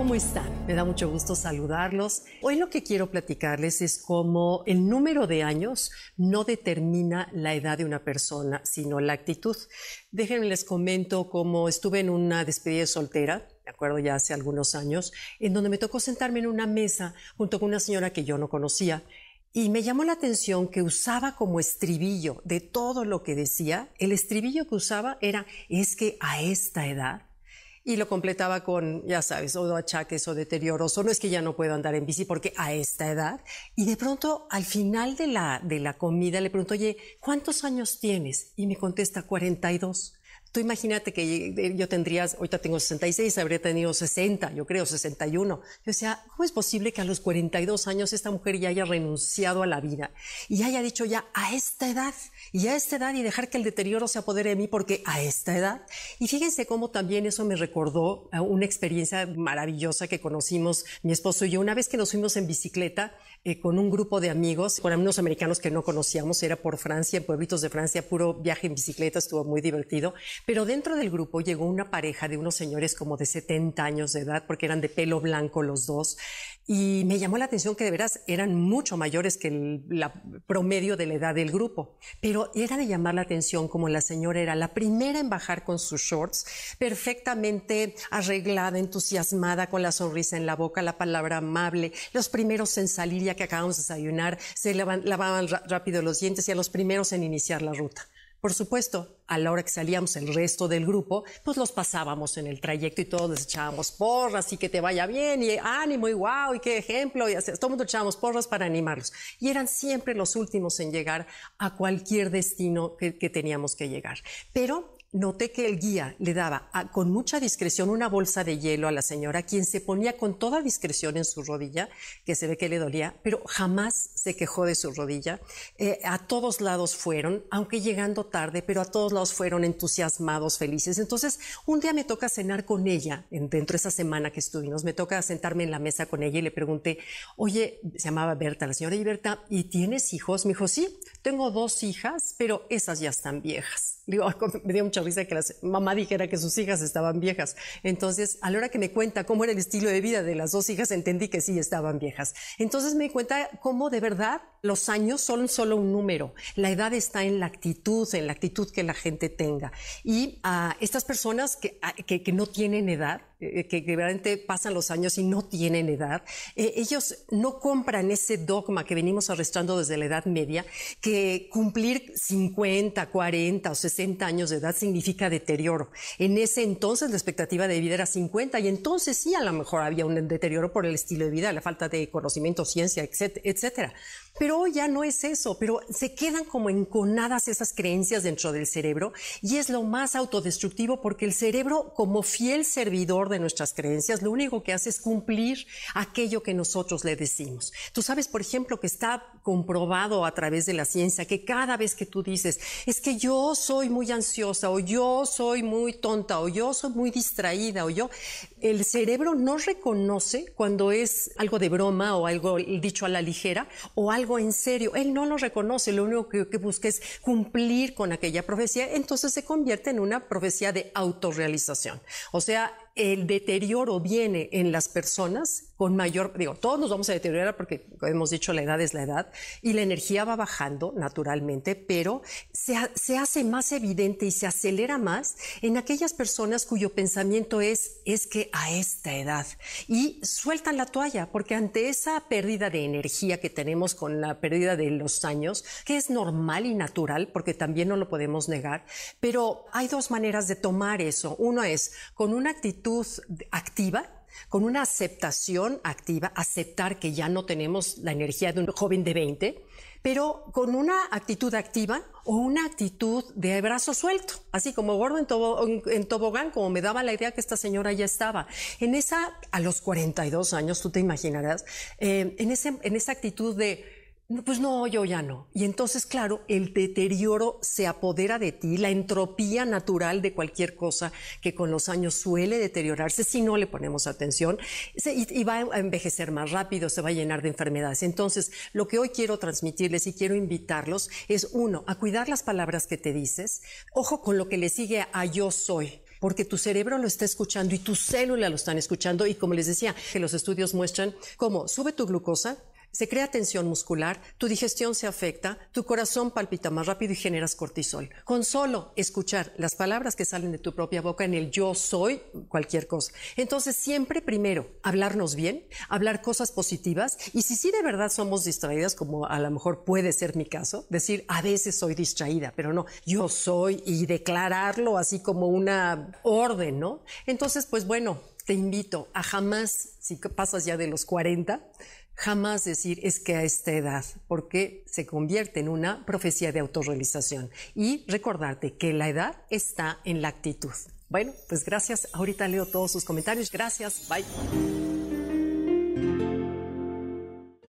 ¿cómo están? Me da mucho gusto saludarlos. Hoy lo que quiero platicarles es cómo el número de años no determina la edad de una persona, sino la actitud. Déjenme les comento cómo estuve en una despedida soltera, de acuerdo ya hace algunos años, en donde me tocó sentarme en una mesa junto con una señora que yo no conocía. Y me llamó la atención que usaba como estribillo de todo lo que decía, el estribillo que usaba era, es que a esta edad y lo completaba con, ya sabes, o achaques o deterioros, o no es que ya no puedo andar en bici porque a esta edad. Y de pronto, al final de la, de la comida, le pregunto, oye, ¿cuántos años tienes? Y me contesta, 42. Tú imagínate que yo tendría, ahorita tengo 66, habría tenido 60, yo creo 61. Yo decía, ¿cómo es posible que a los 42 años esta mujer ya haya renunciado a la vida y haya dicho ya a esta edad y a esta edad y dejar que el deterioro se apodere de mí porque a esta edad? Y fíjense cómo también eso me recordó a una experiencia maravillosa que conocimos mi esposo y yo una vez que nos fuimos en bicicleta eh, con un grupo de amigos, con amigos americanos que no conocíamos, era por Francia, en pueblitos de Francia, puro viaje en bicicleta, estuvo muy divertido. Pero dentro del grupo llegó una pareja de unos señores como de 70 años de edad, porque eran de pelo blanco los dos, y me llamó la atención que de veras eran mucho mayores que el la promedio de la edad del grupo. Pero era de llamar la atención como la señora era la primera en bajar con sus shorts, perfectamente arreglada, entusiasmada, con la sonrisa en la boca, la palabra amable, los primeros en salir ya que acabamos de desayunar, se lavaban rápido los dientes y a los primeros en iniciar la ruta. Por supuesto, a la hora que salíamos el resto del grupo, pues los pasábamos en el trayecto y todos les echábamos porras y que te vaya bien y ánimo y wow y qué ejemplo y así, todo el mundo echábamos porras para animarlos. Y eran siempre los últimos en llegar a cualquier destino que, que teníamos que llegar. Pero Noté que el guía le daba con mucha discreción una bolsa de hielo a la señora, quien se ponía con toda discreción en su rodilla, que se ve que le dolía, pero jamás se quejó de su rodilla. Eh, a todos lados fueron, aunque llegando tarde, pero a todos lados fueron entusiasmados, felices. Entonces, un día me toca cenar con ella, dentro de esa semana que estuvimos, me toca sentarme en la mesa con ella y le pregunté, oye, se llamaba Berta, la señora y Berta, ¿y tienes hijos? Me dijo, sí, tengo dos hijas, pero esas ya están viejas. Digo, me dio mucha risa que la mamá dijera que sus hijas estaban viejas. Entonces, a la hora que me cuenta cómo era el estilo de vida de las dos hijas, entendí que sí estaban viejas. Entonces me cuenta cómo de verdad los años son solo un número. La edad está en la actitud, en la actitud que la gente tenga. Y a estas personas que, que, que no tienen edad, eh, que, que, realmente pasan los años y no tienen edad, eh, ellos no compran ese dogma que venimos arrastrando desde la Edad Media, que cumplir 50, 40 o 60 años de edad significa deterioro. En ese entonces la expectativa de vida era 50 y entonces sí a lo mejor había un deterioro por el estilo de vida, la falta de conocimiento, ciencia, etcétera. Pero hoy ya no es eso, pero se quedan como enconadas esas creencias dentro del cerebro y es lo más autodestructivo porque el cerebro, como fiel servidor de nuestras creencias, lo único que hace es cumplir aquello que nosotros le decimos. Tú sabes, por ejemplo, que está comprobado a través de la ciencia que cada vez que tú dices, es que yo soy muy ansiosa o yo soy muy tonta o yo soy muy distraída o yo, el cerebro no reconoce cuando es algo de broma o algo dicho a la ligera o algo en serio. Él no lo reconoce, lo único que, que, busca es cumplir con aquella profecía, entonces se convierte en una profecía de autorrealización. O sea, el deterioro viene en las personas con mayor, digo, todos nos vamos a deteriorar porque, hemos dicho, la edad es la edad y la energía va bajando naturalmente, pero se, se hace más evidente y se acelera más en aquellas personas cuyo pensamiento es, es que a esta edad y sueltan la toalla porque ante esa pérdida de energía que tenemos con la pérdida de los años, que es normal y natural porque también no lo podemos negar, pero hay dos maneras de tomar eso. Uno es con una actitud activa, con una aceptación activa, aceptar que ya no tenemos la energía de un joven de 20, pero con una actitud activa o una actitud de brazo suelto, así como gordo en, tobogán, como me daba la idea que esta señora ya estaba. En esa, a los 42 años, tú te imaginarás, eh, en, ese, en esa actitud de pues no, yo ya no. Y entonces, claro, el deterioro se apodera de ti, la entropía natural de cualquier cosa que con los años suele deteriorarse si no le ponemos atención y, va a envejecer más rápido, se va a llenar de enfermedades. Entonces, lo que hoy quiero transmitirles y quiero invitarlos es, uno, a cuidar las palabras que te dices. Ojo con lo que le sigue a yo soy porque tu cerebro lo está escuchando y tu célula lo están escuchando y como les decía, que los estudios muestran cómo sube tu glucosa, se crea tensión muscular, tu digestión se afecta, tu corazón palpita más rápido y generas cortisol. Con solo escuchar las palabras que salen de tu propia boca en el yo soy cualquier cosa. Entonces, siempre primero, hablarnos bien, hablar cosas positivas y si sí de verdad somos distraídas, como a lo mejor puede ser mi caso, decir a veces soy distraída, pero no, yo soy y declararlo así como una orden, ¿no? Entonces, pues bueno, te invito a jamás, si pasas ya de los 40, jamás decir es que a esta edad, porque se convierte en una profecía de autorrealización. Y recordarte que la edad está en la actitud. Bueno, pues gracias. Ahorita leo todos sus comentarios. Gracias. Bye.